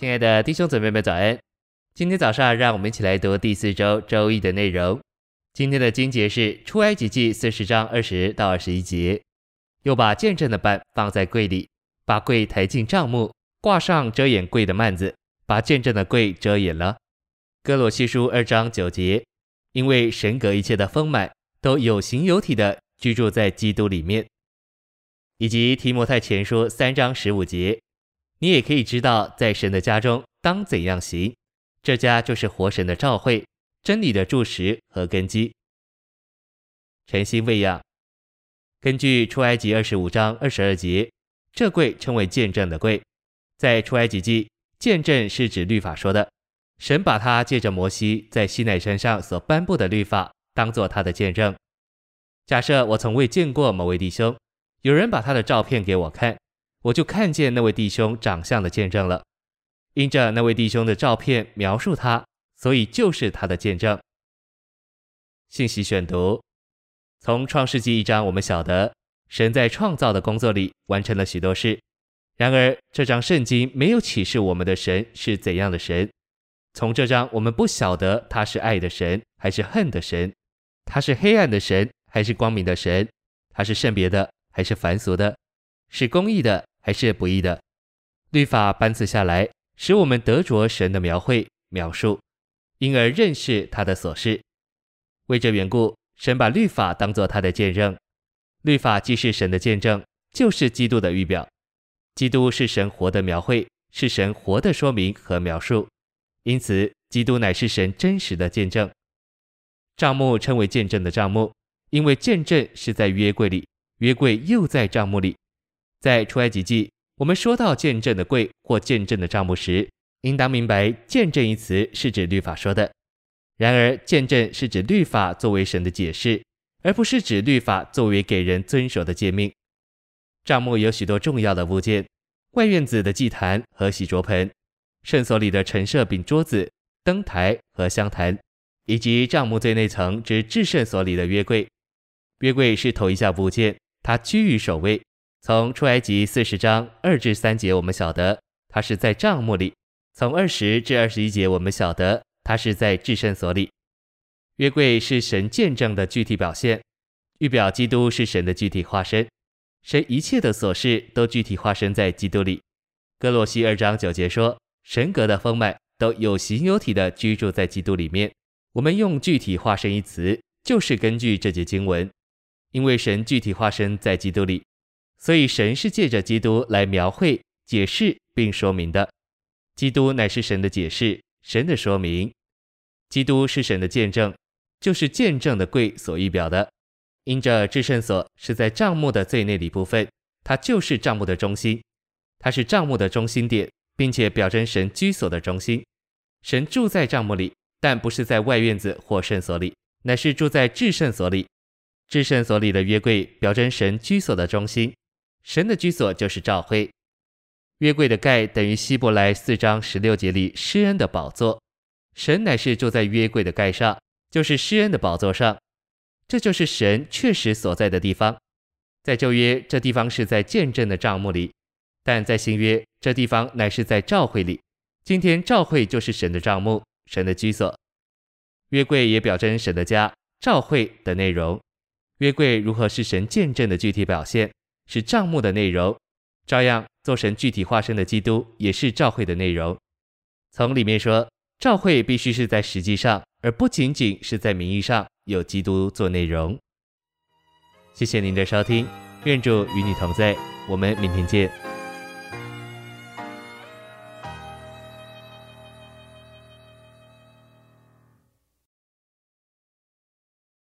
亲爱的弟兄姊妹们，早安！今天早上，让我们一起来读第四周周易的内容。今天的经节是出埃及记四十章二十到二十一节。又把见证的板放在柜里，把柜抬进帐幕，挂上遮掩柜的幔子，把见证的柜遮掩了。哥罗西书二章九节，因为神格一切的丰满都有形有体的居住在基督里面，以及提摩太前书三章十五节。你也可以知道，在神的家中当怎样行。这家就是活神的召会，真理的柱石和根基。晨星喂养，根据出埃及二十五章二十二节，这柜称为见证的柜。在出埃及记，见证是指律法说的，神把他借着摩西在西奈山上所颁布的律法当做他的见证。假设我从未见过某位弟兄，有人把他的照片给我看。我就看见那位弟兄长相的见证了，因着那位弟兄的照片描述他，所以就是他的见证。信息选读：从创世纪一章，我们晓得神在创造的工作里完成了许多事。然而，这章圣经没有启示我们的神是怎样的神。从这章，我们不晓得他是爱的神还是恨的神，他是黑暗的神还是光明的神，他是圣别的还是凡俗的，是公义的。还是不易的，律法颁赐下来，使我们得着神的描绘描述，因而认识他的所是。为这缘故，神把律法当作他的见证。律法既是神的见证，就是基督的预表。基督是神活的描绘，是神活的说明和描述。因此，基督乃是神真实的见证。账目称为见证的账目，因为见证是在约柜里，约柜又在账目里。在出埃及记，我们说到见证的柜或见证的帐幕时，应当明白“见证”一词是指律法说的。然而，见证是指律法作为神的解释，而不是指律法作为给人遵守的诫命。帐幕有许多重要的物件：外院子的祭坛和洗濯盆，圣所里的陈设饼桌子、灯台和香坛，以及帐幕最内层之至圣所里的约柜。约柜是头一项物件，它居于首位。从出埃及四十章二至三节，我们晓得他是在帐幕里；从二十至二十一节，我们晓得他是在至圣所里。约柜是神见证的具体表现，预表基督是神的具体化身。神一切的所事都具体化身在基督里。歌罗西二章九节说：“神格的丰满都有形有体的居住在基督里面。”我们用“具体化身”一词，就是根据这节经文，因为神具体化身在基督里。所以，神是借着基督来描绘、解释并说明的。基督乃是神的解释、神的说明。基督是神的见证，就是见证的柜所预表的。因着至圣所是在帐幕的最内里部分，它就是帐幕的中心，它是帐幕的中心点，并且表征神居所的中心。神住在帐幕里，但不是在外院子或圣所里，乃是住在至圣所里。至圣所里的约柜表征神居所的中心。神的居所就是召会，约柜的盖等于希伯来四章十六节里施恩的宝座，神乃是住在约柜的盖上，就是施恩的宝座上，这就是神确实所在的地方。在旧约，这地方是在见证的帐幕里；但在新约，这地方乃是在召会里。今天召会就是神的帐幕，神的居所。约柜也表征神的家，召会的内容。约柜如何是神见证的具体表现？是账目的内容，照样做成具体化身的基督也是照会的内容。从里面说，照会必须是在实际上，而不仅仅是在名义上有基督做内容。谢谢您的收听，愿主与你同在，我们明天见。